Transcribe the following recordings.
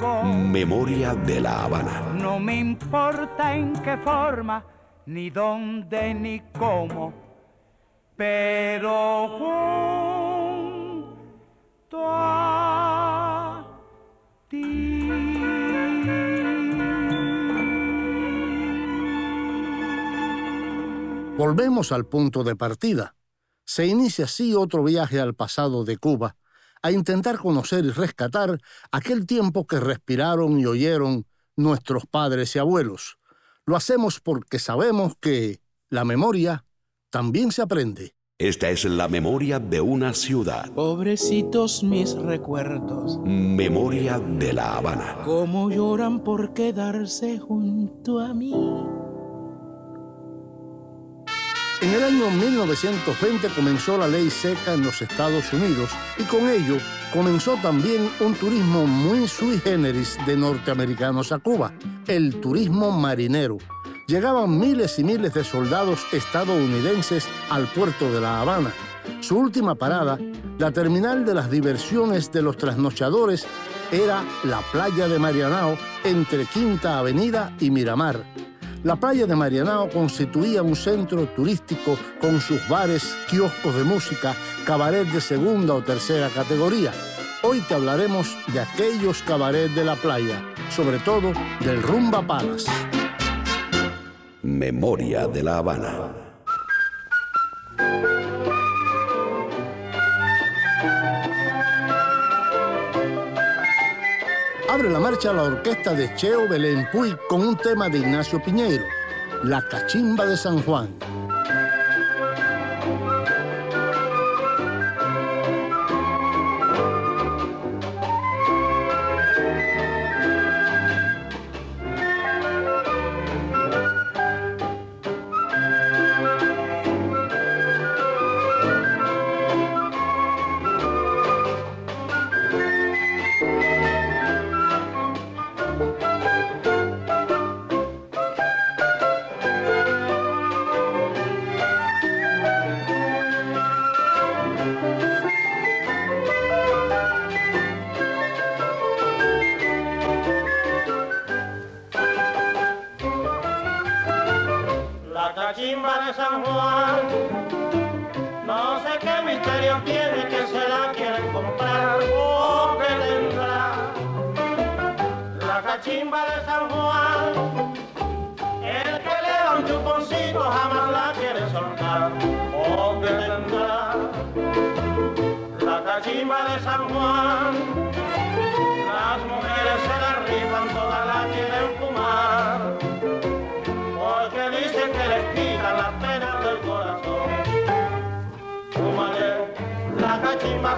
Memoria de la Habana. No me importa en qué forma, ni dónde, ni cómo, pero junto a ti. Volvemos al punto de partida. Se inicia así otro viaje al pasado de Cuba, a intentar conocer y rescatar aquel tiempo que respiraron y oyeron nuestros padres y abuelos. Lo hacemos porque sabemos que la memoria también se aprende. Esta es la memoria de una ciudad. Pobrecitos mis recuerdos, Memoria de la Habana. cómo lloran por quedarse junto a mí. En el año 1920 comenzó la ley seca en los Estados Unidos y con ello comenzó también un turismo muy sui generis de norteamericanos a Cuba, el turismo marinero. Llegaban miles y miles de soldados estadounidenses al puerto de La Habana. Su última parada, la terminal de las diversiones de los trasnochadores, era la playa de Marianao entre Quinta Avenida y Miramar. La playa de Marianao constituía un centro turístico con sus bares, kioscos de música, cabaret de segunda o tercera categoría. Hoy te hablaremos de aquellos cabarets de la playa, sobre todo del Rumba Palace. Memoria de la Habana. Abre la marcha la orquesta de Cheo Belén Puig con un tema de Ignacio Piñeiro, La Cachimba de San Juan.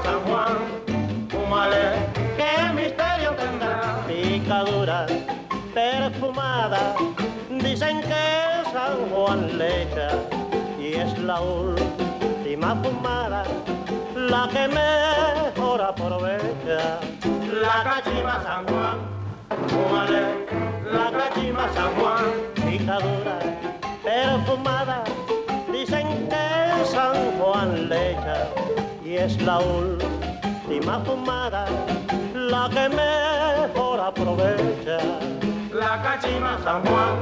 San Juan, fúmale, qué misterio tendrá. Picadura perfumada, dicen que San Juan le echa y es la última fumada, la que mejor aprovecha. La cachimba San Juan, la cachimba San Juan, picadura perfumada, dicen que San Juan le echa y es la última fumada, la que mejor aprovecha. La cachimba San Juan,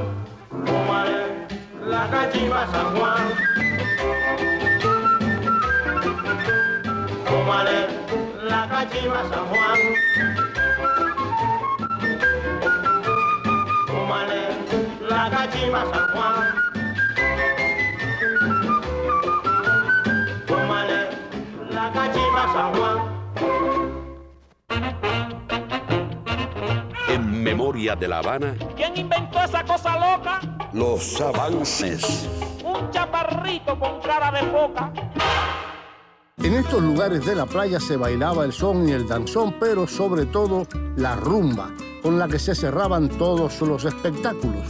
fúmale, la cachimba San Juan. Fúmale, la cachimba San Juan. La cachimba San Juan. Fúmale la cachimba San Juan. En Memoria de la Habana, ¿Quién inventó esa cosa loca? los avances. Un chaparrito con cara de foca. En estos lugares de la playa se bailaba el son y el danzón, pero sobre todo la rumba, con la que se cerraban todos los espectáculos.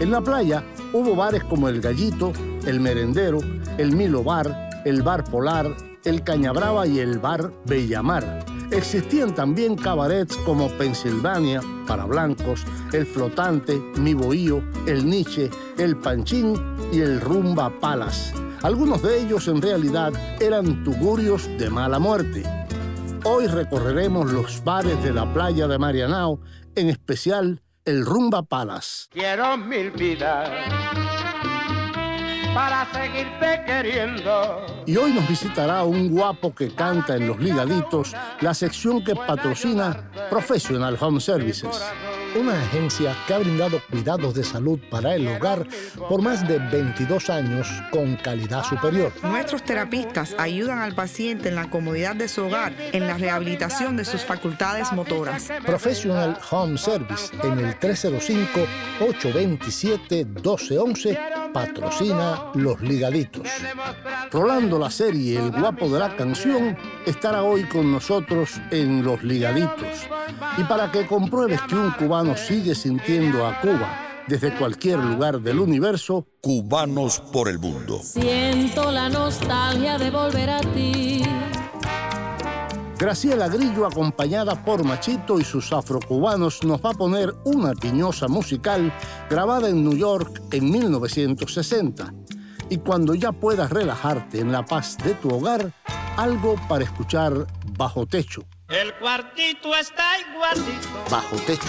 En la playa hubo bares como El Gallito, El Merendero, El Milo Bar, El Bar Polar, El Cañabrava y el Bar Bellamar. Existían también cabarets como Pensilvania, para blancos, El Flotante, Mi Bohío, El Nietzsche, El Panchín y El Rumba Palas. Algunos de ellos en realidad eran tugurios de mala muerte. Hoy recorreremos los bares de la playa de Marianao, en especial el Rumba Palace. Quiero mil vidas para seguirte queriendo. Y hoy nos visitará un guapo que canta en Los Ligaditos, la sección que patrocina Professional Home Services, una agencia que ha brindado cuidados de salud para el hogar por más de 22 años con calidad superior. Nuestros terapistas ayudan al paciente en la comodidad de su hogar, en la rehabilitación de sus facultades motoras. Professional Home Service en el 305-827-1211 patrocina Los Ligaditos. Rolando la serie El guapo de la canción estará hoy con nosotros en Los Ligaditos. Y para que compruebes que un cubano sigue sintiendo a Cuba desde cualquier lugar del universo, Cubanos por el mundo. Siento la nostalgia de volver a ti. Graciela Grillo, acompañada por Machito y sus afrocubanos, nos va a poner una piñosa musical grabada en New York en 1960. Y cuando ya puedas relajarte en la paz de tu hogar, algo para escuchar bajo techo. El cuartito está igualito Bajo techo,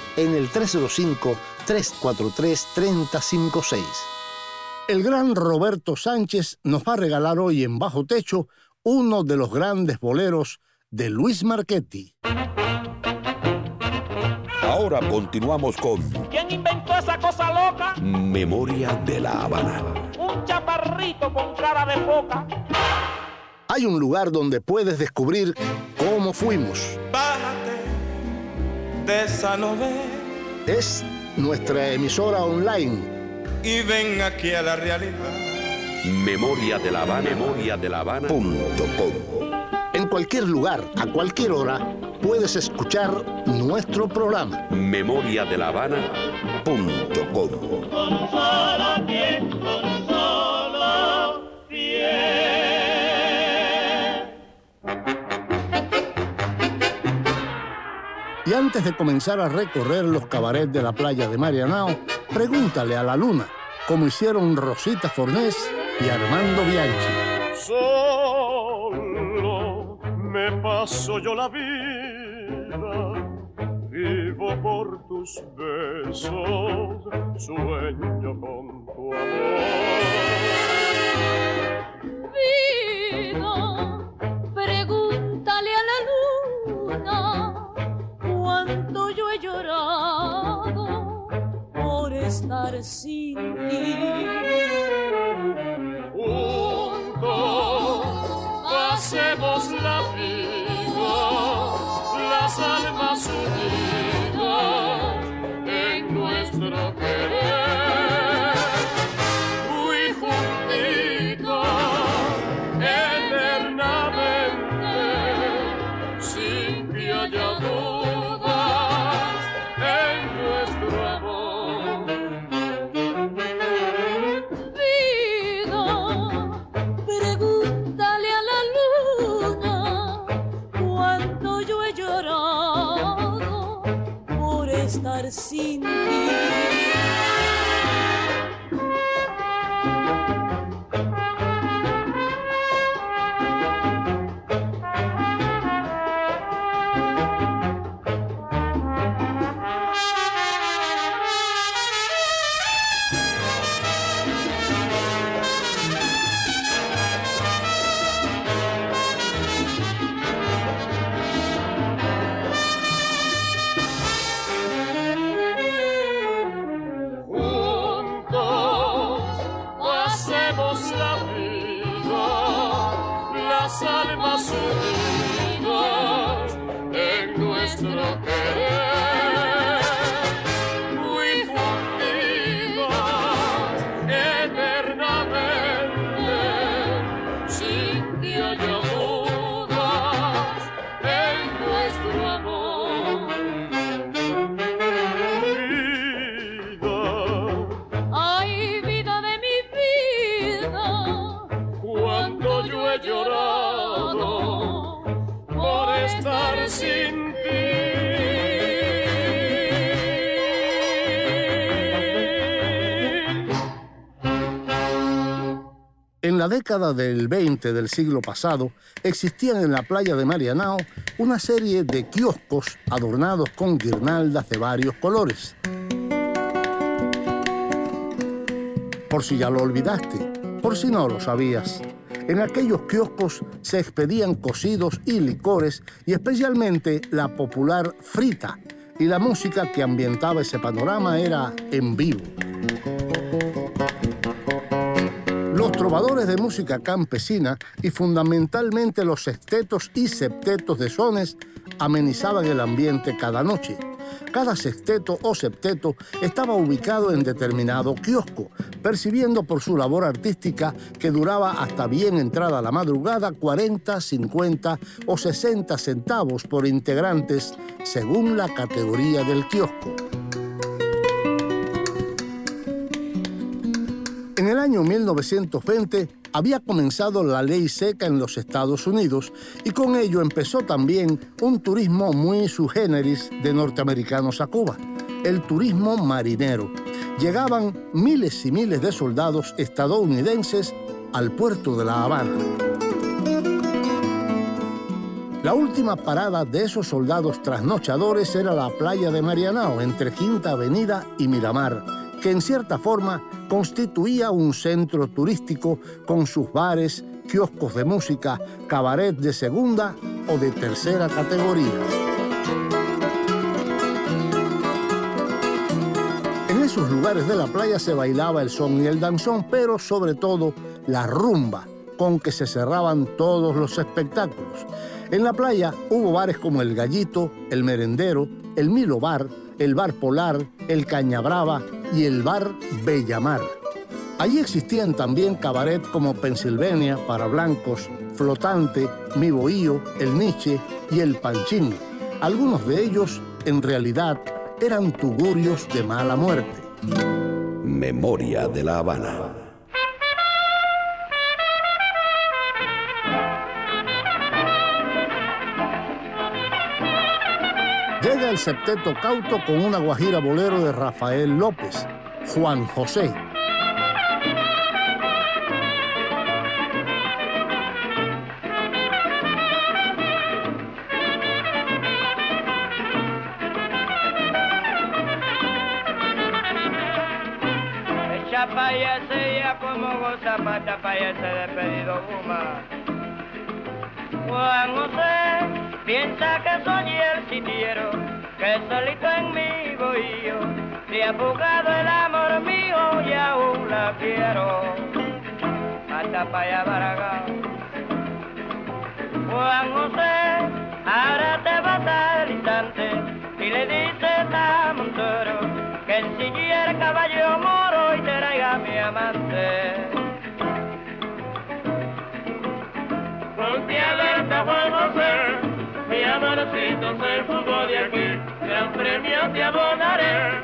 en el 305-343-3056. El gran Roberto Sánchez nos va a regalar hoy en Bajo Techo uno de los grandes boleros de Luis Marchetti. Ahora continuamos con ¿Quién inventó esa cosa loca? Memoria de la Habana. Un chaparrito con cara de foca. Hay un lugar donde puedes descubrir cómo fuimos. De Es nuestra emisora online y ven aquí a la realidad. Memoria de la Habana. Memoria de la Habana. Punto com. En cualquier lugar, a cualquier hora, puedes escuchar nuestro programa. Memoria de la Habana. Punto com. Y antes de comenzar a recorrer los cabarets de la playa de Marianao, pregúntale a la luna, como hicieron Rosita Fornés y Armando Bianchi. Solo me paso yo la vida, vivo por tus besos, sueño con tu amor. Vida, pregúntale a la luna cuánto yo he llorado por estar sin ti. Juntos pasemos la vida, las almas unidas la década del 20 del siglo pasado, existían en la playa de Marianao una serie de kioscos adornados con guirnaldas de varios colores. Por si ya lo olvidaste, por si no lo sabías. En aquellos kioscos se expedían cocidos y licores y especialmente la popular frita. Y la música que ambientaba ese panorama era en vivo. Trovadores de música campesina y fundamentalmente los sextetos y septetos de sones amenizaban el ambiente cada noche. Cada sexteto o septeto estaba ubicado en determinado kiosco, percibiendo por su labor artística que duraba hasta bien entrada la madrugada 40, 50 o 60 centavos por integrantes según la categoría del kiosco. En el año 1920 había comenzado la ley seca en los Estados Unidos y con ello empezó también un turismo muy subgéneris de norteamericanos a Cuba, el turismo marinero. Llegaban miles y miles de soldados estadounidenses al puerto de La Habana. La última parada de esos soldados trasnochadores era la playa de Marianao, entre Quinta Avenida y Miramar, que en cierta forma constituía un centro turístico con sus bares, kioscos de música, cabaret de segunda o de tercera categoría. En esos lugares de la playa se bailaba el son y el danzón, pero sobre todo la rumba, con que se cerraban todos los espectáculos. En la playa hubo bares como El Gallito, El Merendero, El Milo Bar, el Bar Polar, el Cañabrava y el Bar Bellamar. Allí existían también cabaret como Pennsylvania para blancos, Flotante, Mi Bohío, El Nietzsche y El Panchín. Algunos de ellos, en realidad, eran tugurios de mala muerte. Memoria de la Habana. El septeto cauto con una guajira bolero de Rafael López, Juan José. Echa pa' allá ese ya como goza mata pa' allá ese despedido fuma. Juan José piensa que soy el sitiero, que solito en mi bohío se ha fugado el amor mío y aún la quiero. Mata pa' allá. Juan José, ahora te vas al instante y le dices a Montoro que el caballo moro y traiga a mi amante. Ponte alerta, Juan José, mi amorcito se fugó de aquí, premio te abonaré.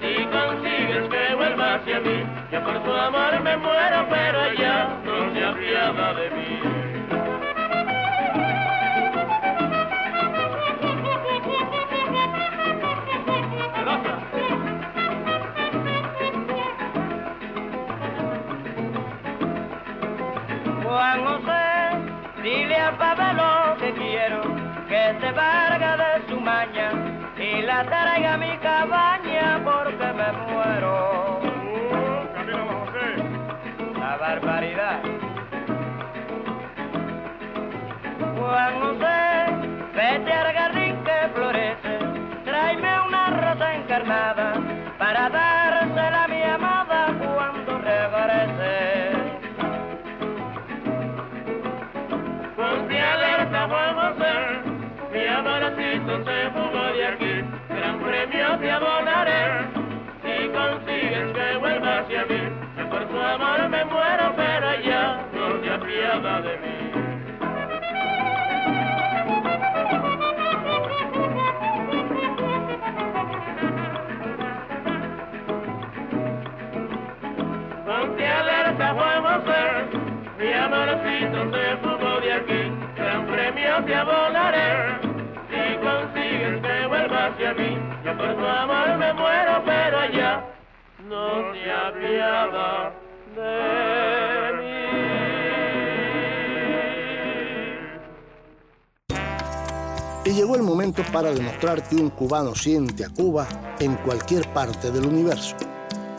Si consigues que vuelva hacia mí, yo por tu amor me muero, pero ella no se apiada de mí. Juan José, dile a Pablo que quiero que se valga la traiga a mi cabaña porque me muero. La barbaridad. Juan José, vete al jardín que florece, tráeme una rosa encarnada yo te abonaré si consigues que vuelvas hacia mí. Por tu amor me muero, pero ya no te apiada de mí. Ponte alerta, Juan José, mi amorcito se fugó de aquí, gran premio te abonaré hacia mí, yo por tu amor me muero, pero ella no se apiada de mí. Y llegó el momento para demostrar que un cubano siente a Cuba en cualquier parte del universo.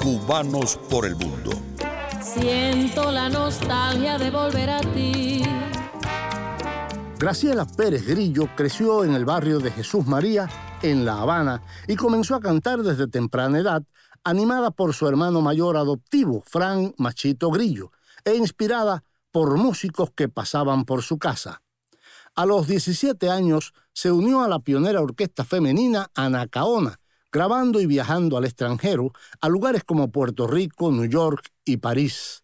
Cubanos por el mundo. Siento la nostalgia de volver a ti. Graciela Pérez Grillo creció en el barrio de Jesús María, en La Habana, y comenzó a cantar desde temprana edad, animada por su hermano mayor adoptivo, Fran Machito Grillo, e inspirada por músicos que pasaban por su casa. A los 17 años se unió a la pionera orquesta femenina Anacaona, grabando y viajando al extranjero a lugares como Puerto Rico, New York y París.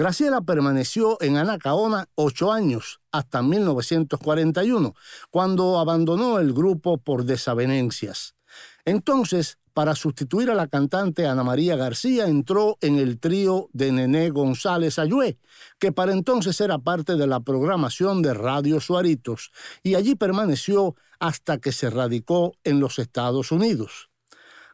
Graciela permaneció en Anacaona ocho años, hasta 1941, cuando abandonó el grupo por desavenencias. Entonces, para sustituir a la cantante Ana María García, entró en el trío de Nené González Ayué, que para entonces era parte de la programación de Radio Suaritos, y allí permaneció hasta que se radicó en los Estados Unidos.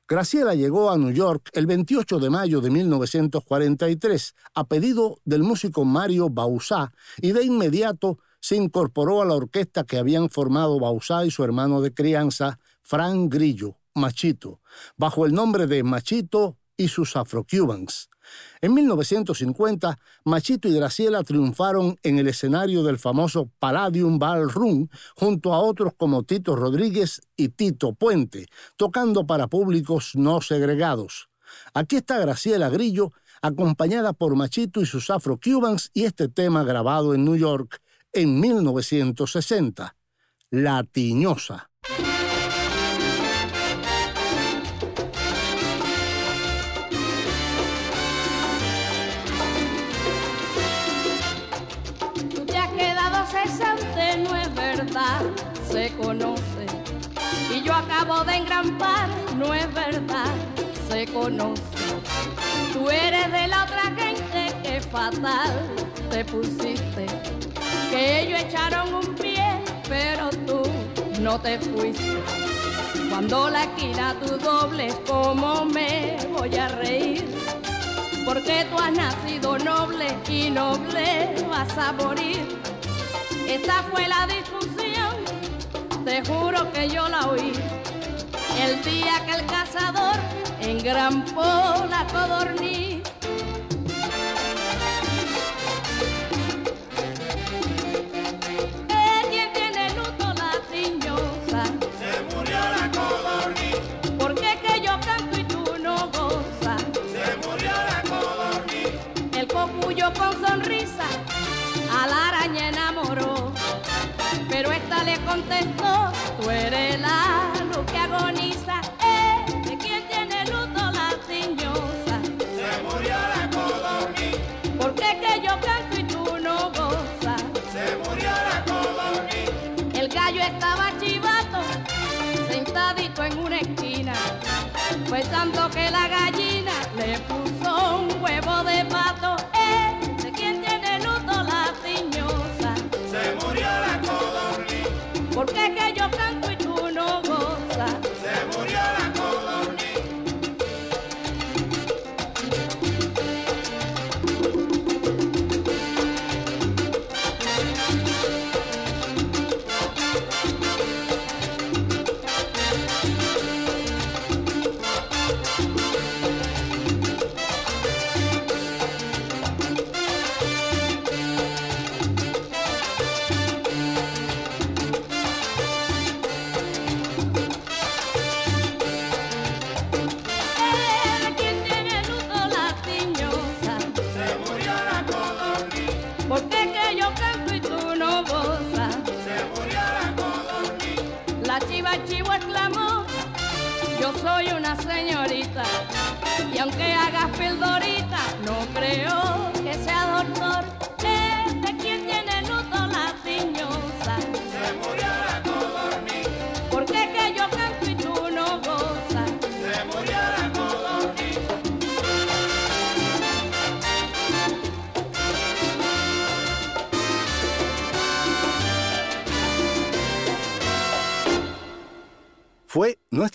Graciela llegó a New York el 28 de mayo de 1943 a pedido del músico Mario Bausá y de inmediato se incorporó a la orquesta que habían formado Bausá y su hermano de crianza, Frank Grillo, Machito, bajo el nombre de Machito y sus Afro-Cubans. En 1950, Machito y Graciela triunfaron en el escenario del famoso Palladium Ballroom junto a otros como Tito Rodríguez y Tito Puente, tocando para públicos no segregados. Aquí está Graciela Grillo, acompañada por Machito y sus Afro-Cubans y este tema grabado en New York en 1960, La Tiñosa. Conoce. Y yo acabo de engrampar, no es verdad, se conoce. Tú eres de la otra gente que fatal te pusiste. Que ellos echaron un pie, pero tú no te fuiste. Cuando la esquina tú dobles, ¿cómo me voy a reír? Porque tú has nacido noble y noble vas a morir. Esta fue la discusión, te juro que yo la oí. El día que el cazador engrampó la codorniz. Contestó, tú eres la luz que agoniza. Eh, ¿de quién tiene luto la tiñosa? se murió la codorniz, ¿Por qué que yo canto y tú no gozas? se murió la codorniz, El gallo estaba chivato, sentadito en una esquina. Tanto que la gallina le puso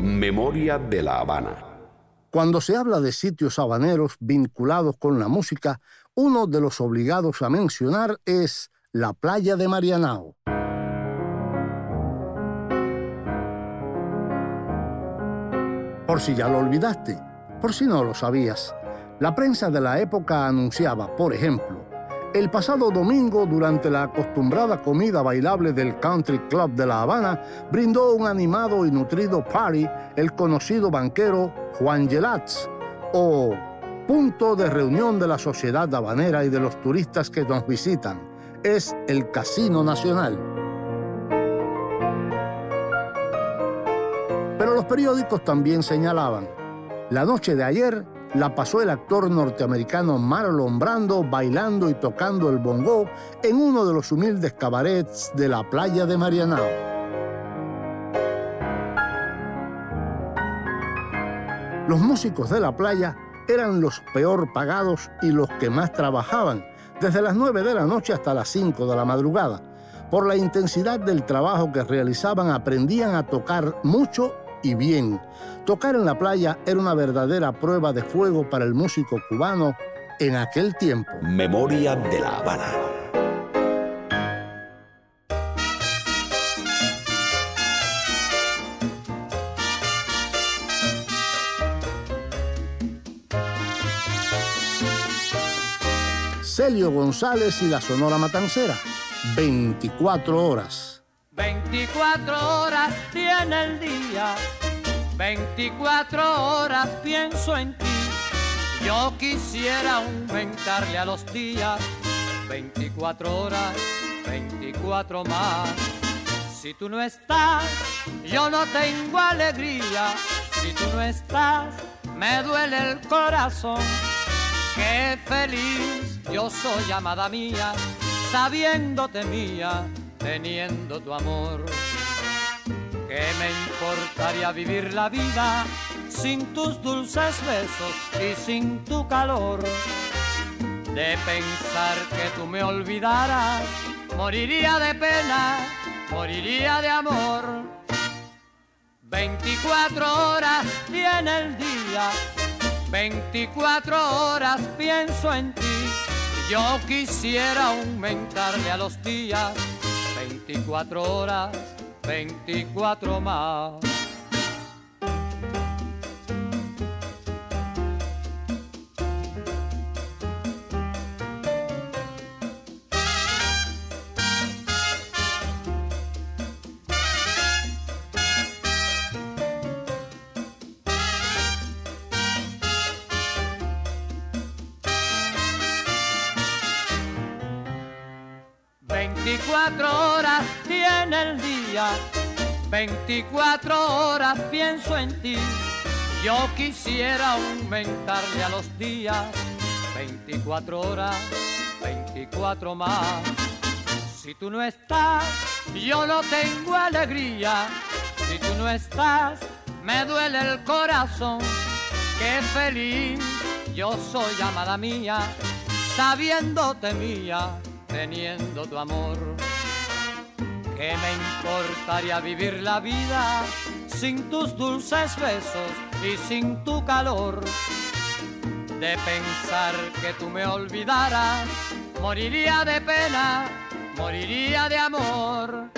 Memoria de la Habana. Cuando se habla de sitios habaneros vinculados con la música, uno de los obligados a mencionar es la playa de Marianao. Por si ya lo olvidaste, por si no lo sabías, la prensa de la época anunciaba, por ejemplo, el pasado domingo, durante la acostumbrada comida bailable del Country Club de La Habana, brindó un animado y nutrido party el conocido banquero Juan Gelats, o punto de reunión de la sociedad habanera y de los turistas que nos visitan. Es el Casino Nacional. Pero los periódicos también señalaban, la noche de ayer la pasó el actor norteamericano Marlon Brando bailando y tocando el bongo en uno de los humildes cabarets de la playa de Marianao. Los músicos de la playa eran los peor pagados y los que más trabajaban, desde las 9 de la noche hasta las 5 de la madrugada. Por la intensidad del trabajo que realizaban aprendían a tocar mucho y bien. Tocar en la playa era una verdadera prueba de fuego para el músico cubano en aquel tiempo. Memoria de la Habana. Celio González y la Sonora Matancera. 24 horas. 24 horas tiene el día, 24 horas pienso en ti. Yo quisiera aumentarle a los días 24 horas, 24 más. Si tú no estás, yo no tengo alegría. Si tú no estás, me duele el corazón. Qué feliz yo soy, amada mía, sabiéndote mía teniendo tu amor. ¿Qué me importaría vivir la vida sin tus dulces besos y sin tu calor? De pensar que tú me olvidaras, moriría de pena, moriría de amor. 24 horas tiene el día, 24 horas pienso en ti. Yo quisiera aumentarle a los días 24 horas, 24 más. Veinticuatro horas tiene el día, 24 horas pienso en ti. Yo quisiera aumentarle a los días 24 horas, 24 más. Si tú no estás, yo no tengo alegría. Si tú no estás, me duele el corazón. Qué feliz yo soy, amada mía, sabiéndote mía, teniendo tu amor. ¿Qué me importaría vivir la vida sin tus dulces besos y sin tu calor? De pensar que tú me olvidaras, moriría de pena, moriría de amor.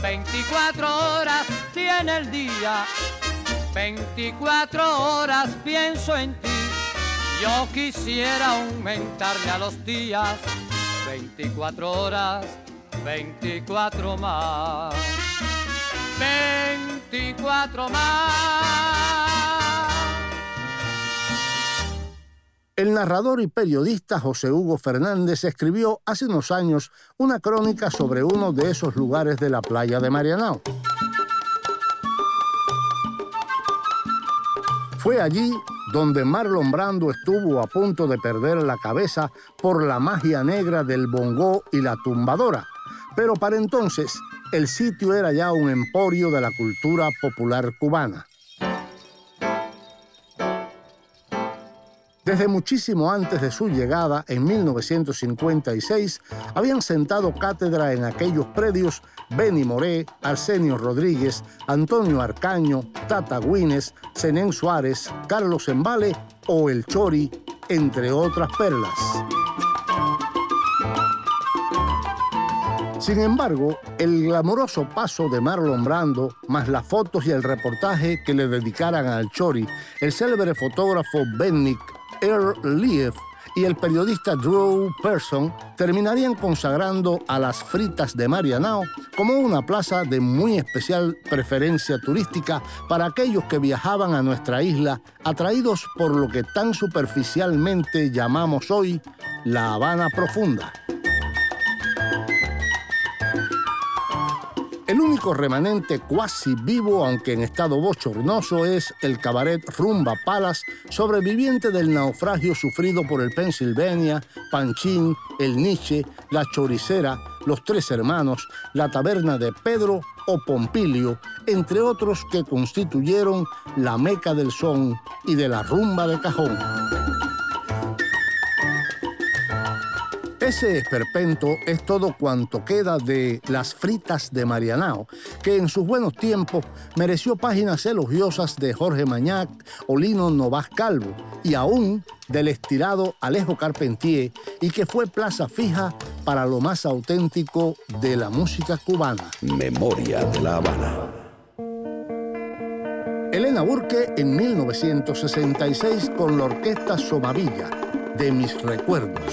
24 horas tiene el día, 24 horas pienso en ti. Yo quisiera aumentarle a los días 24 horas, 24 más. 24 más. El narrador y periodista José Hugo Fernández escribió hace unos años una crónica sobre uno de esos lugares de la playa de Marianao. Fue allí donde Marlon Brando estuvo a punto de perder la cabeza por la magia negra del bongó y la tumbadora. Pero para entonces, el sitio era ya un emporio de la cultura popular cubana. Desde muchísimo antes de su llegada, en 1956, habían sentado cátedra en aquellos predios Benny Moré, Arsenio Rodríguez, Antonio Arcaño, Tata Guines, Zenén Suárez, Carlos Embale o El Chori, entre otras perlas. Sin embargo, el glamoroso paso de Marlon Brando, más las fotos y el reportaje que le dedicaran al Chori, el célebre fotógrafo Bennick Earl Leaf y el periodista Drew Person terminarían consagrando a las fritas de Marianao como una plaza de muy especial preferencia turística para aquellos que viajaban a nuestra isla atraídos por lo que tan superficialmente llamamos hoy la Habana Profunda. El único remanente cuasi vivo, aunque en estado bochornoso, es el cabaret Rumba Palace, sobreviviente del naufragio sufrido por el Pennsylvania, Panchín, el Nietzsche, la Choricera, los Tres Hermanos, la Taberna de Pedro o Pompilio, entre otros que constituyeron la meca del son y de la rumba de cajón. Ese esperpento es todo cuanto queda de Las Fritas de Marianao, que en sus buenos tiempos mereció páginas elogiosas de Jorge Mañac o Lino Novas Calvo, y aún del estirado Alejo Carpentier, y que fue plaza fija para lo más auténtico de la música cubana. Memoria de la Habana. Elena Burke en 1966 con la orquesta Somavilla, de mis recuerdos.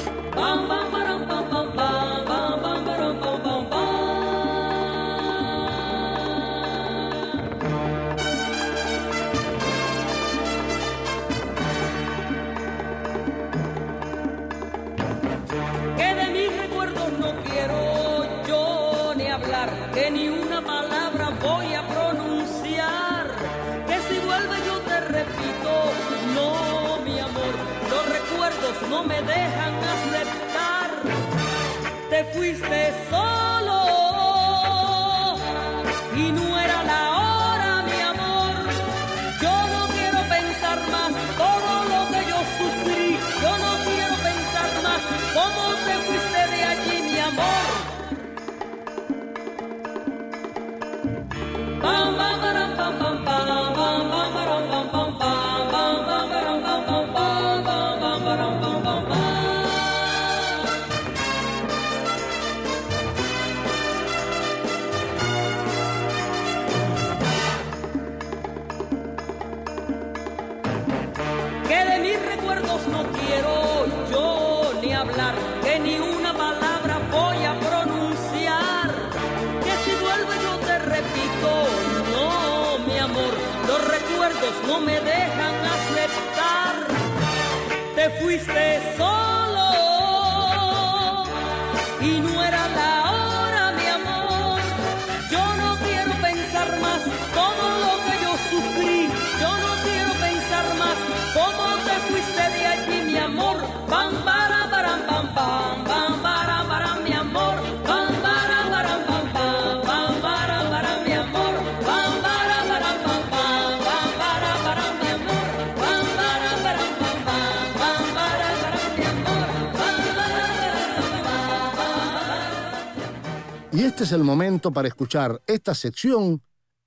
Y este es el momento para escuchar esta sección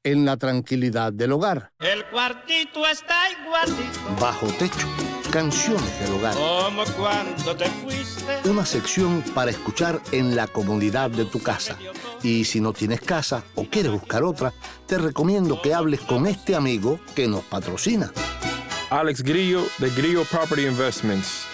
en la tranquilidad del hogar. El cuartito está igualito Bajo techo, canciones del hogar. como cuando te fuiste. Una sección para escuchar en la comodidad de tu casa. Y si no tienes casa o quieres buscar otra, te recomiendo que hables con este amigo que nos patrocina. Alex Grillo de Grillo Property Investments.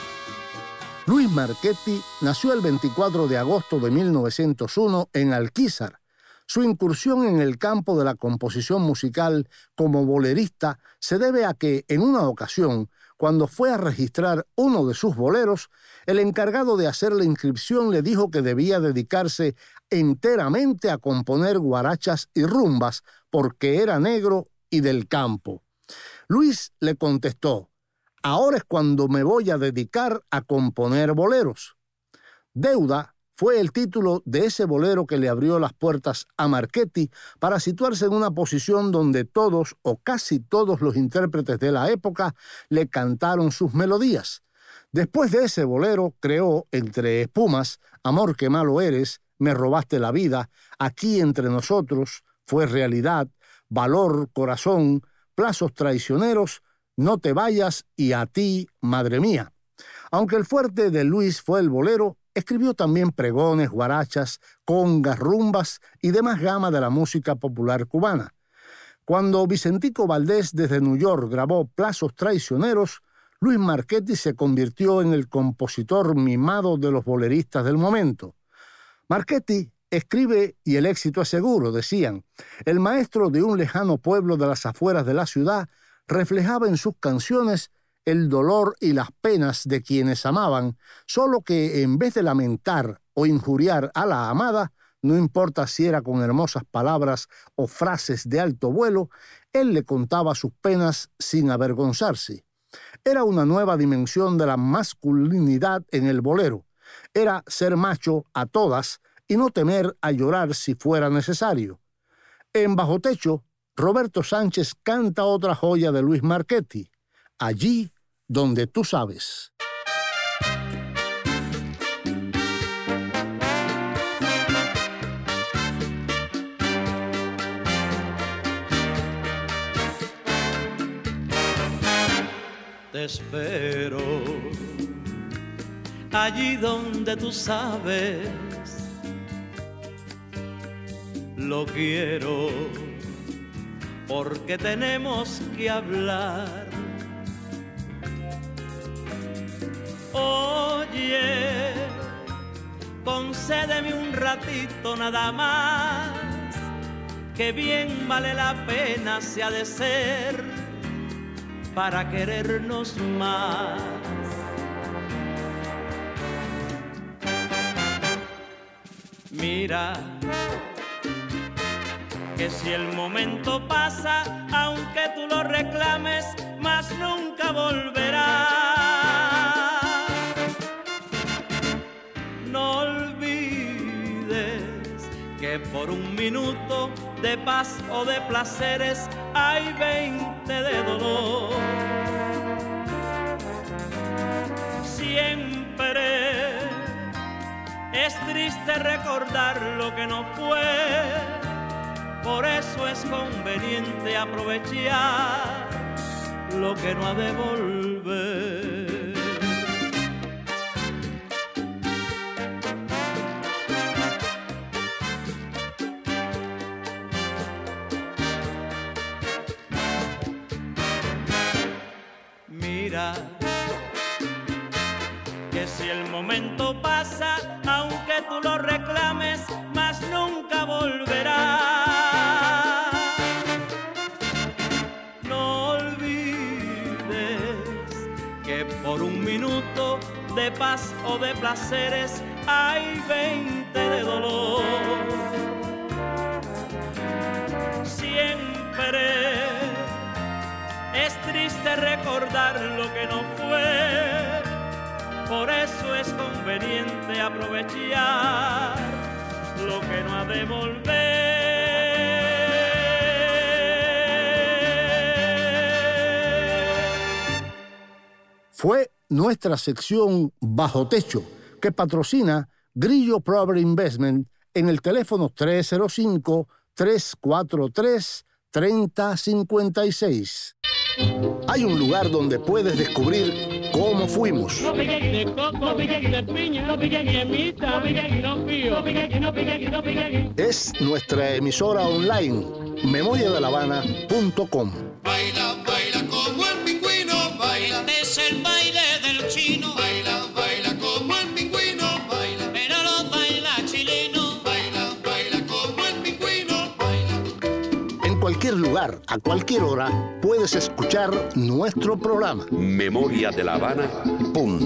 Luis Marchetti nació el 24 de agosto de 1901 en Alquizar. Su incursión en el campo de la composición musical como bolerista se debe a que, en una ocasión, cuando fue a registrar uno de sus boleros, el encargado de hacer la inscripción le dijo que debía dedicarse enteramente a componer guarachas y rumbas porque era negro y del campo. Luis le contestó, ahora es cuando me voy a dedicar a componer boleros. Deuda fue el título de ese bolero que le abrió las puertas a Marchetti para situarse en una posición donde todos o casi todos los intérpretes de la época le cantaron sus melodías. Después de ese bolero creó Entre Espumas, Amor que malo eres, Me robaste la vida, Aquí entre nosotros, Fue realidad, Valor, Corazón, Plazos traicioneros, No te vayas y a ti, madre mía. Aunque el fuerte de Luis fue el bolero, escribió también pregones, guarachas, congas, rumbas y demás gama de la música popular cubana. Cuando Vicentico Valdés desde New York grabó Plazos Traicioneros, Luis Marchetti se convirtió en el compositor mimado de los boleristas del momento. Marchetti escribe y el éxito es seguro, decían. El maestro de un lejano pueblo de las afueras de la ciudad reflejaba en sus canciones el dolor y las penas de quienes amaban, solo que en vez de lamentar o injuriar a la amada, no importa si era con hermosas palabras o frases de alto vuelo, él le contaba sus penas sin avergonzarse. Era una nueva dimensión de la masculinidad en el bolero. Era ser macho a todas y no temer a llorar si fuera necesario. En Bajo Techo, Roberto Sánchez canta otra joya de Luis Marchetti, allí donde tú sabes. Te espero allí donde tú sabes. Lo quiero porque tenemos que hablar. Oye, concédeme un ratito nada más, que bien vale la pena se ha de ser para querernos más. Mira, que si el momento pasa, aunque tú lo reclames, más nunca volverá. No olvides que por un minuto de paz o de placeres hay veinte de dolor. Siempre es triste recordar lo que no fue, por eso es conveniente aprovechar lo que no ha de volver. De paz o de placeres hay veinte de dolor. Siempre es triste recordar lo que no fue, por eso es conveniente aprovechar lo que no ha de volver. fue nuestra sección Bajo Techo, que patrocina Grillo Property Investment en el teléfono 305-343-3056. Hay un lugar donde puedes descubrir cómo fuimos. Es nuestra emisora online, memoriadelavana.com. Baila, baila como lugar, a cualquier hora, puedes escuchar nuestro programa. memoriadelavana.com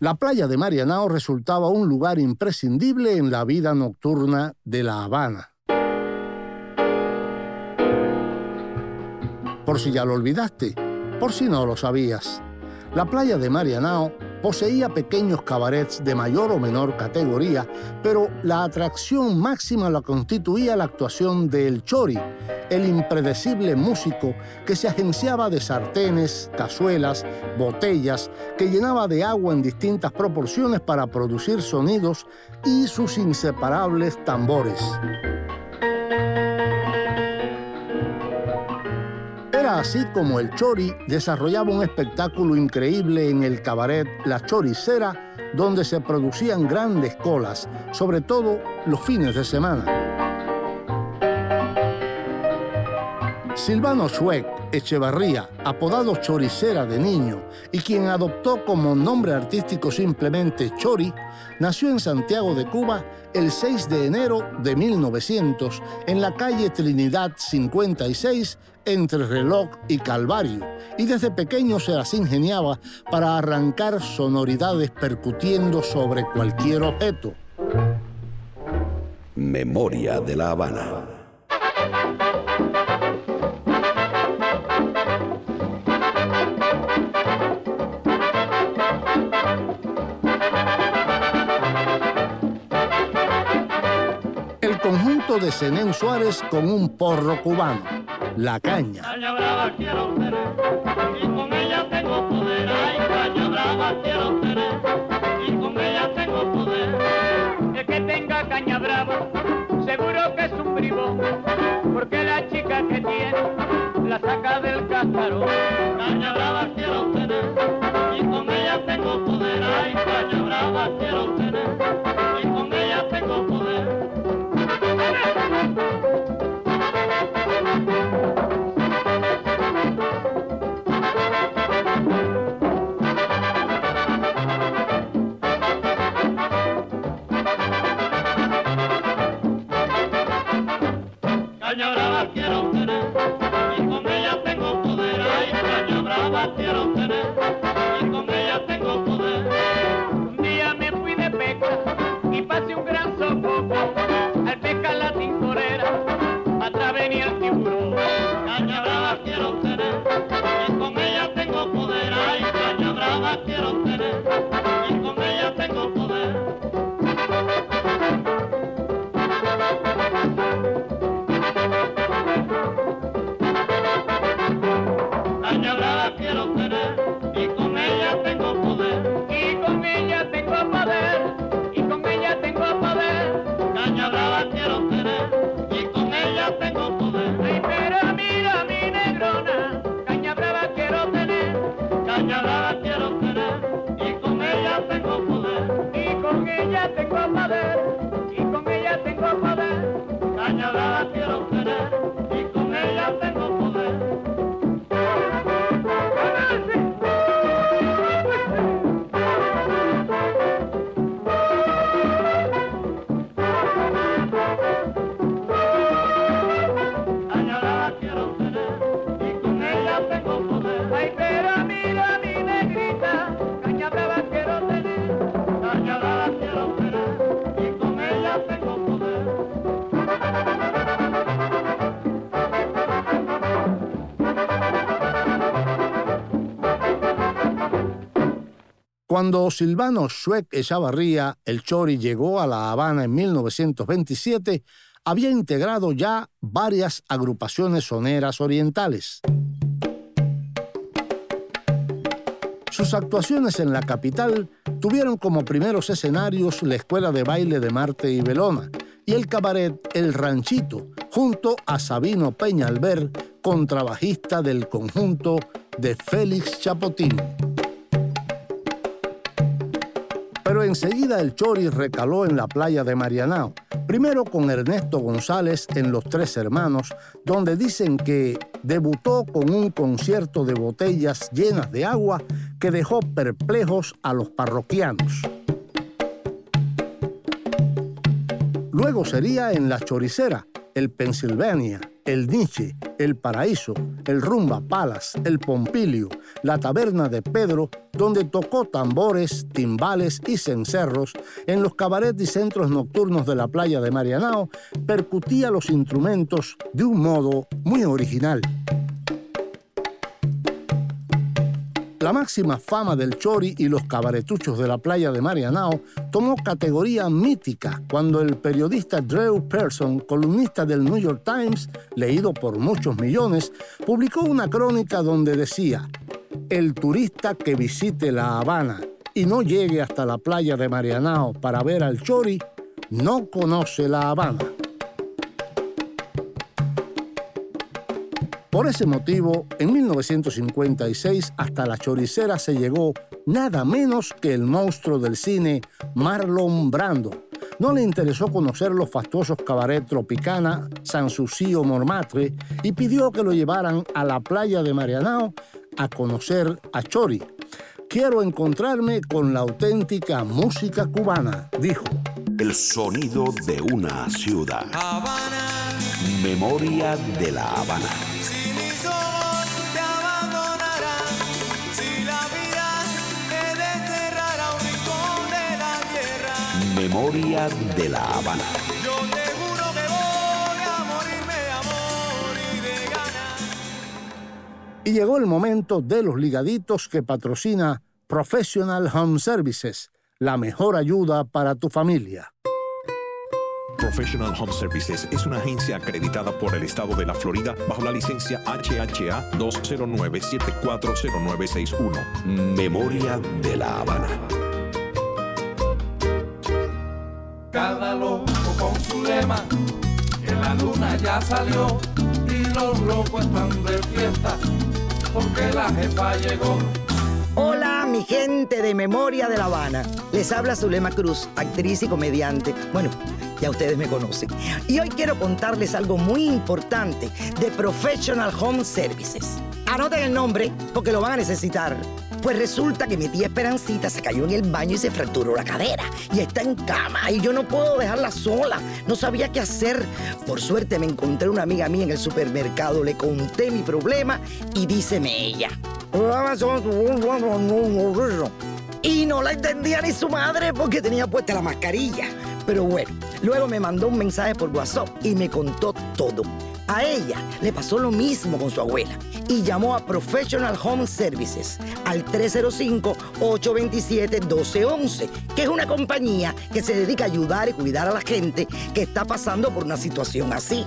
La playa de Marianao resultaba un lugar imprescindible en la vida nocturna de La Habana. Por si ya lo olvidaste, por si no lo sabías, la playa de Marianao poseía pequeños cabarets de mayor o menor categoría, pero la atracción máxima la constituía la actuación de El Chori, el impredecible músico que se agenciaba de sartenes, cazuelas, botellas, que llenaba de agua en distintas proporciones para producir sonidos y sus inseparables tambores. Era así como el Chori desarrollaba un espectáculo increíble en el cabaret La Choricera, donde se producían grandes colas, sobre todo los fines de semana. Silvano Schweck Echevarría, apodado Choricera de niño y quien adoptó como nombre artístico simplemente Chori, nació en Santiago de Cuba el 6 de enero de 1900 en la calle Trinidad 56 entre Reloj y Calvario, y desde pequeño se las ingeniaba para arrancar sonoridades percutiendo sobre cualquier objeto. Memoria de la Habana. De Zenén Suárez con un porro cubano, La Caña. Caña brava quiero tener y con ella tengo poder. Ay, caña brava quiero tener y con ella tengo poder. El que tenga caña brava, seguro que es un bribón, porque la chica que tiene la saca del cascarón. Caña brava quiero tener y con ella tengo poder. Ay, caña brava quiero tener y con ella tengo poder. Caña Cuando Silvano Schweck Echavarría, el Chori, llegó a La Habana en 1927, había integrado ya varias agrupaciones soneras orientales. Sus actuaciones en la capital tuvieron como primeros escenarios la Escuela de Baile de Marte y Belona y el cabaret El Ranchito, junto a Sabino Peñalver, contrabajista del conjunto de Félix Chapotín. Pero enseguida el Chori recaló en la playa de Marianao, primero con Ernesto González en Los Tres Hermanos, donde dicen que debutó con un concierto de botellas llenas de agua que dejó perplejos a los parroquianos. Luego sería en La Choricera, el Pennsylvania, el Nietzsche, el Paraíso, el Rumba Palas, el Pompilio, la Taberna de Pedro, donde tocó tambores, timbales y cencerros, en los cabarets y centros nocturnos de la playa de Marianao, percutía los instrumentos de un modo muy original. La máxima fama del Chori y los cabaretuchos de la playa de Marianao tomó categoría mítica cuando el periodista Drew Pearson, columnista del New York Times, leído por muchos millones, publicó una crónica donde decía, el turista que visite La Habana y no llegue hasta la playa de Marianao para ver al Chori, no conoce La Habana. Por ese motivo, en 1956 hasta la choricera se llegó nada menos que el monstruo del cine Marlon Brando. No le interesó conocer los fastuosos cabaret Tropicana, Sanssouci o Montmartre y pidió que lo llevaran a la playa de Marianao a conocer a Chori. Quiero encontrarme con la auténtica música cubana, dijo. El sonido de una ciudad. Memoria de la Habana. Memoria de la Habana. Yo te juro que voy a morirme de amor y de. Y llegó el momento de los ligaditos que patrocina Professional Home Services, la mejor ayuda para tu familia. Professional Home Services es una agencia acreditada por el estado de la Florida bajo la licencia HHA 209-740961. Memoria de la Habana. Cada loco con su lema, que la luna ya salió y los locos están de fiesta porque la jefa llegó. Hola, mi gente de Memoria de La Habana. Les habla Zulema Cruz, actriz y comediante. Bueno, ya ustedes me conocen. Y hoy quiero contarles algo muy importante de Professional Home Services. Anoten el nombre porque lo van a necesitar. Pues resulta que mi tía Esperancita se cayó en el baño y se fracturó la cadera. Y está en cama y yo no puedo dejarla sola. No sabía qué hacer. Por suerte me encontré una amiga mía en el supermercado. Le conté mi problema y díceme ella. Y no la entendía ni su madre porque tenía puesta la mascarilla. Pero bueno, luego me mandó un mensaje por WhatsApp y me contó todo. A ella le pasó lo mismo con su abuela y llamó a Professional Home Services al 305-827-1211, que es una compañía que se dedica a ayudar y cuidar a la gente que está pasando por una situación así.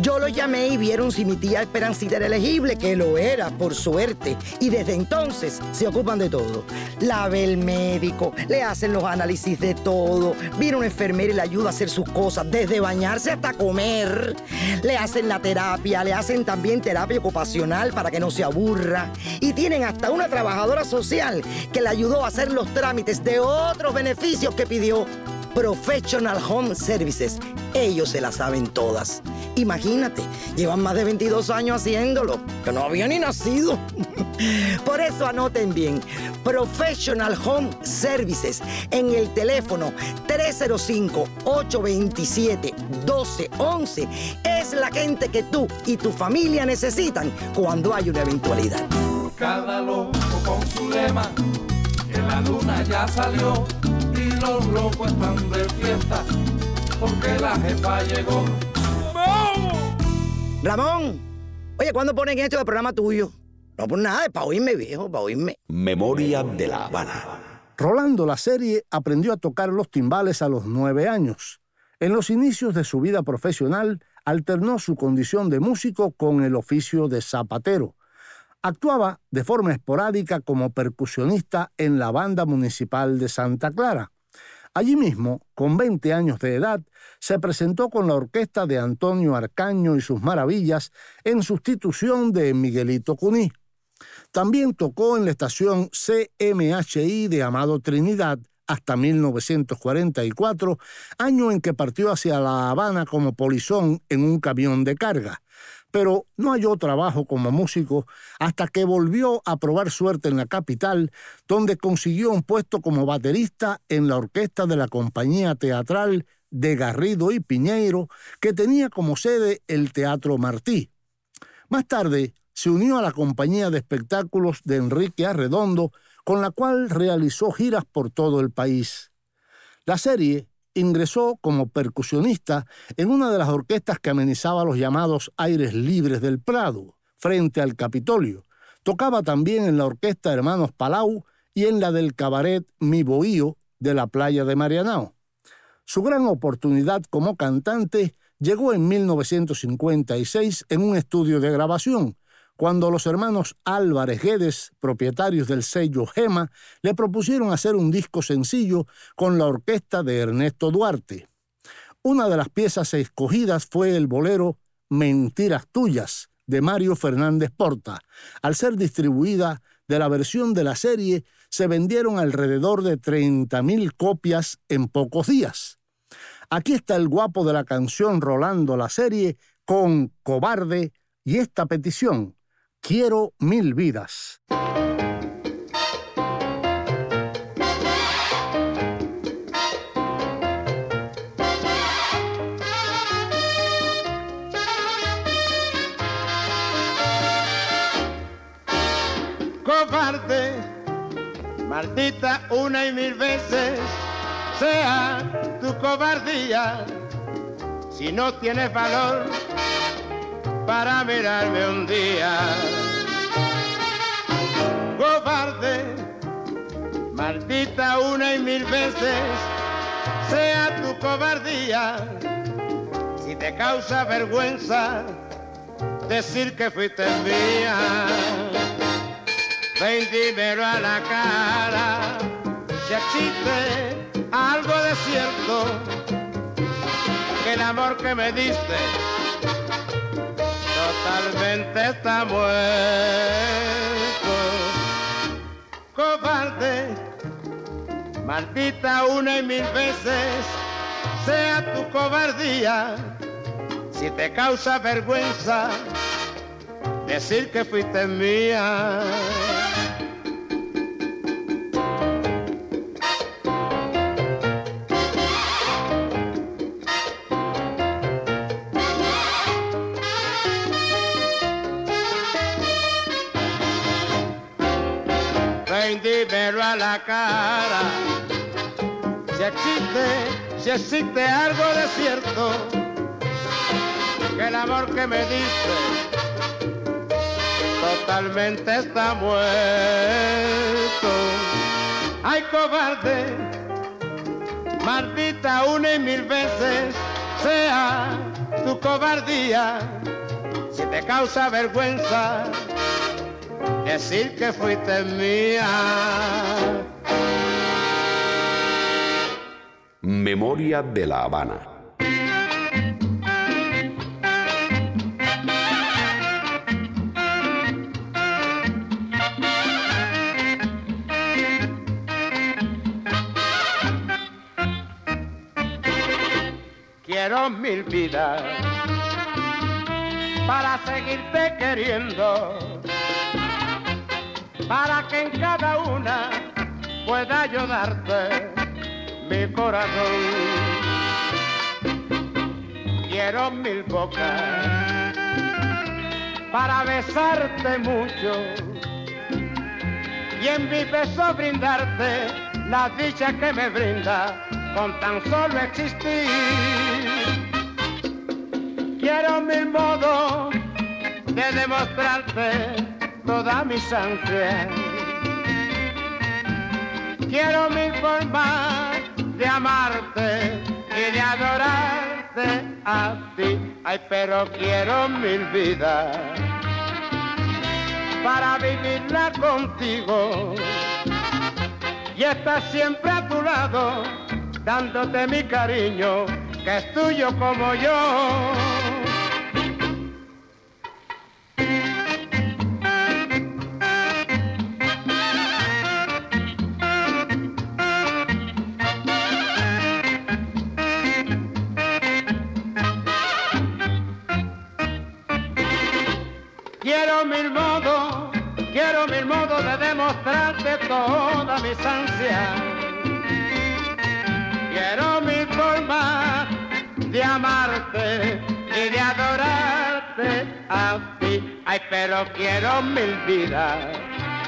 Yo lo llamé y vieron si mi tía Esperancita era elegible, que lo era, por suerte, y desde entonces se ocupan de todo. La ve el médico, le hacen los análisis de todo, viene una enfermera y le ayuda a hacer sus cosas, desde bañarse hasta comer. Le hacen la terapia, le hacen también terapia ocupacional para que no se aburra. Y tienen hasta una trabajadora social que le ayudó a hacer los trámites de otros beneficios que pidió. Professional Home Services. Ellos se la saben todas. Imagínate, llevan más de 22 años haciéndolo, que no había ni nacido. Por eso anoten bien, Professional Home Services en el teléfono 305-827-1211 es la gente que tú y tu familia necesitan cuando hay una eventualidad. Cada loco con su lema, la luna ya salió y los locos están de fiesta porque la jefa llegó. Ramón, oye, ¿cuándo ponen esto del programa tuyo? No por nada, es para oírme, viejo, para oírme. Memoria de la Habana. Rolando la serie aprendió a tocar los timbales a los nueve años. En los inicios de su vida profesional, alternó su condición de músico con el oficio de zapatero. Actuaba de forma esporádica como percusionista en la banda municipal de Santa Clara. Allí mismo, con 20 años de edad, se presentó con la orquesta de Antonio Arcaño y sus maravillas en sustitución de Miguelito Cuní. También tocó en la estación CMHI de Amado Trinidad hasta 1944, año en que partió hacia La Habana como polizón en un camión de carga. Pero no halló trabajo como músico hasta que volvió a probar suerte en la capital, donde consiguió un puesto como baterista en la orquesta de la compañía teatral de Garrido y Piñeiro, que tenía como sede el Teatro Martí. Más tarde se unió a la compañía de espectáculos de Enrique Arredondo, con la cual realizó giras por todo el país. La serie ingresó como percusionista en una de las orquestas que amenizaba los llamados aires libres del Prado, frente al Capitolio. Tocaba también en la orquesta Hermanos Palau y en la del cabaret Mi Bohío de la playa de Marianao. Su gran oportunidad como cantante llegó en 1956 en un estudio de grabación, cuando los hermanos Álvarez Guedes, propietarios del sello Gema, le propusieron hacer un disco sencillo con la orquesta de Ernesto Duarte. Una de las piezas escogidas fue el bolero Mentiras Tuyas, de Mario Fernández Porta. Al ser distribuida de la versión de la serie, se vendieron alrededor de 30.000 copias en pocos días. Aquí está el guapo de la canción Rolando la serie con Cobarde y esta petición, Quiero mil vidas. Cobarde, maldita una y mil veces sea tu cobardía. Si no tienes valor para mirarme un día. Cobarde, maldita una y mil veces sea tu cobardía. Si te causa vergüenza decir que fuiste mía, ven dímelo a la cara. Si existe algo de cierto, el amor que me diste totalmente está muerto. Cobarde, maldita una y mil veces sea tu cobardía. Si te causa vergüenza decir que fuiste mía. Ven dímelo a la cara. Si existe, si existe algo de cierto, que el amor que me diste totalmente está muerto. Ay, cobarde, maldita una y mil veces sea tu cobardía, si te causa vergüenza decir que fuiste mía. Memoria de la Habana. Quiero mil vidas para seguirte queriendo para que en cada una pueda ayudarte mi corazón. Quiero mil bocas para besarte mucho y en mi beso brindarte la dicha que me brinda con tan solo existir. Quiero mil modos de demostrarte toda mi sangre. Quiero mil formas de amarte y de adorarte a ti. Ay, pero quiero mil vidas para vivirla contigo y estar siempre a tu lado, dándote mi cariño, que es tuyo como yo. Todas mis ansias. Quiero mil formas de amarte y de adorarte a ti. Ay, pero quiero mil vidas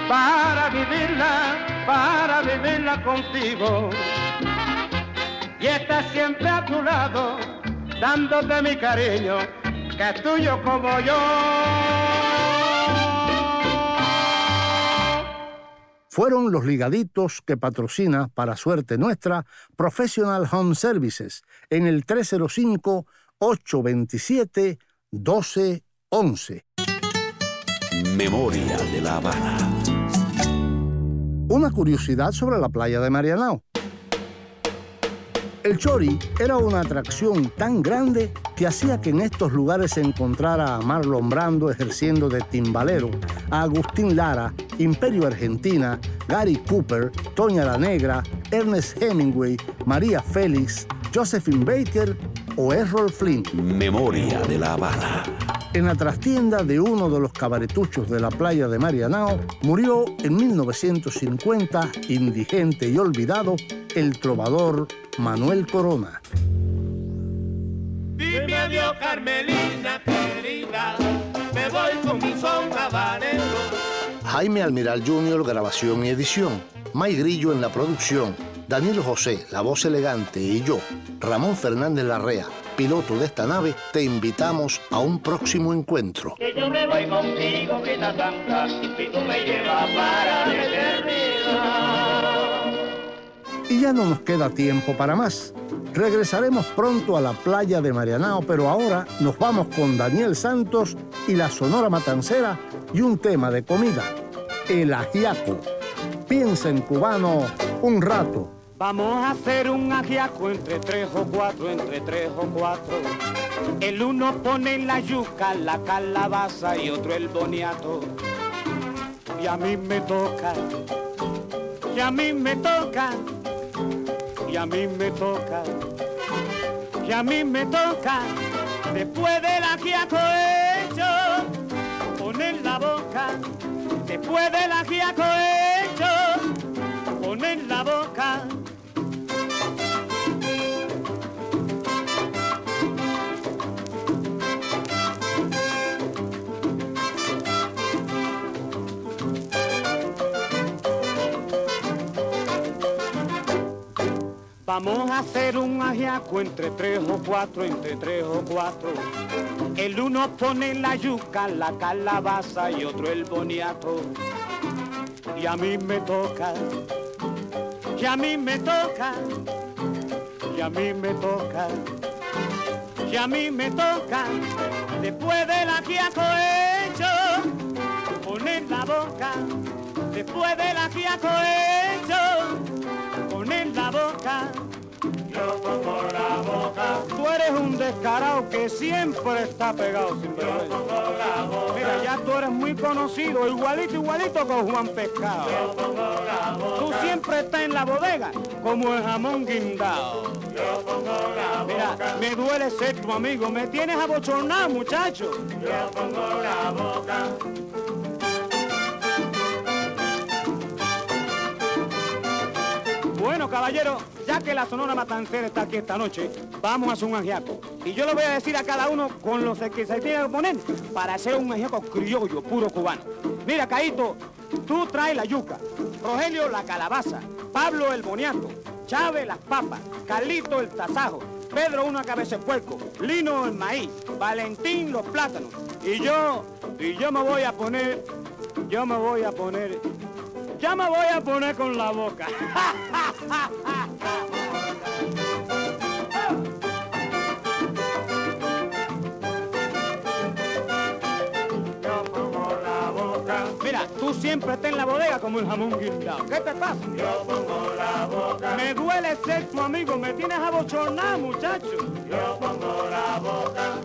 para vivirla, para vivirla contigo. Y estar siempre a tu lado, dándote mi cariño, que es tuyo como yo. Fueron los ligaditos que patrocina, para suerte nuestra, Professional Home Services en el 305-827-1211. Memoria de la Habana. Una curiosidad sobre la playa de Marianao. El Chori era una atracción tan grande que hacía que en estos lugares se encontrara a Marlon Brando ejerciendo de timbalero, a Agustín Lara, Imperio Argentina, Gary Cooper, Toña la Negra, Ernest Hemingway, María Félix, Josephine Baker o Errol Flynn. Memoria de la Habana. En la trastienda de uno de los cabaretuchos de la playa de Marianao murió en 1950, indigente y olvidado, el trovador Manuel Corona. Dime adiós, Carmelina querida, me voy con mi son habanero. Jaime Almiral Jr., grabación y edición. May Grillo en la producción. Daniel José, la voz elegante, y yo, Ramón Fernández Larrea, piloto de esta nave, te invitamos a un próximo encuentro. Que yo me voy contigo, está santa, y tú me llevas para la eternidad. Y ya no nos queda tiempo para más. Regresaremos pronto a la playa de Marianao, pero ahora nos vamos con Daniel Santos y la Sonora Matancera y un tema de comida, el ajiaco. Piensa en cubano un rato. Vamos a hacer un ajiaco entre tres o cuatro, entre tres o cuatro. El uno pone la yuca, la calabaza y otro el boniato. Y a mí me toca, y a mí me toca, y a mí me toca, y a mí me toca. Después del ajiaco hecho, poner la boca. Después del ajiaco hecho, poner la boca. Vamos a hacer un ajiaco entre tres o cuatro, entre tres o cuatro. El uno pone la yuca, la calabaza y otro el boniato. Y a mí me toca, y a mí me toca, y a mí me toca, y a mí me toca. Después del ajiaco hecho, poner la boca. Después del ajiaco hecho, poner la boca. La boca, Tú eres un descarado que siempre está pegado sin vergüenza. pongo la boca, Mira, ya tú eres muy conocido, igualito, igualito con Juan Pescado. pongo la boca, Tú siempre estás en la bodega como el jamón guindado. yo pongo la Mira, boca, me duele ser tu amigo, me tienes abochornado, muchacho. yo pongo la boca. Bueno, caballero, ya que la Sonora Matancera está aquí esta noche, vamos a hacer un ajiaco. Y yo le voy a decir a cada uno con los que se tiene que poner para hacer un ajiaco criollo, puro cubano. Mira, Caito, tú traes la yuca, Rogelio la calabaza, Pablo el boniato, Chávez las papas, Carlito el tasajo, Pedro una cabeza de puerco, Lino el maíz, Valentín los plátanos. Y yo, y yo me voy a poner, yo me voy a poner Ya me voy a poner con la boca. Yo pongo la boca. Mira, tú siempre estás en la bodega como el jamón guindado. ¿Qué te pasa? Yo pongo la boca. Me duele ser tu amigo, me tienes abochornado, muchacho. Yo pongo la boca.